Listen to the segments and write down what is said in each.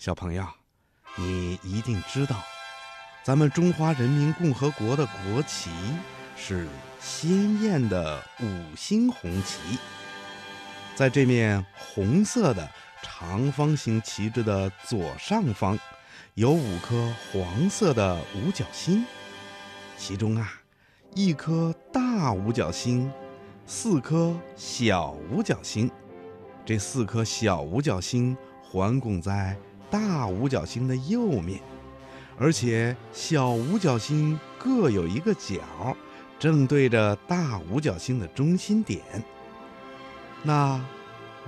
小朋友，你一定知道，咱们中华人民共和国的国旗是鲜艳的五星红旗。在这面红色的长方形旗帜的左上方，有五颗黄色的五角星，其中啊，一颗大五角星，四颗小五角星。这四颗小五角星环拱在大五角星的右面，而且小五角星各有一个角，正对着大五角星的中心点。那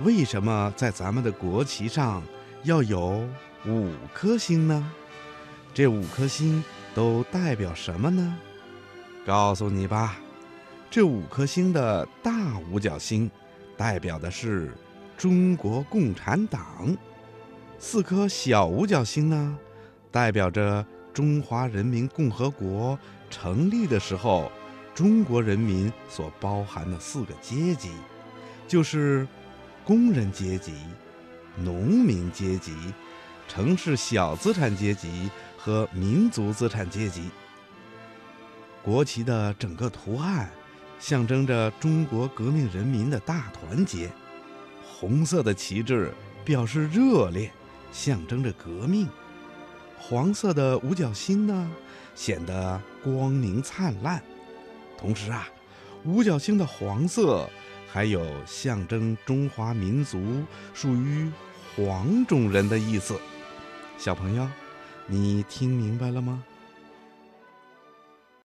为什么在咱们的国旗上要有五颗星呢？这五颗星都代表什么呢？告诉你吧，这五颗星的大五角星代表的是。中国共产党，四颗小五角星呢，代表着中华人民共和国成立的时候，中国人民所包含的四个阶级，就是工人阶级、农民阶级、城市小资产阶级和民族资产阶级。国旗的整个图案，象征着中国革命人民的大团结。红色的旗帜表示热烈，象征着革命；黄色的五角星呢，显得光明灿烂。同时啊，五角星的黄色还有象征中华民族属于黄种人的意思。小朋友，你听明白了吗？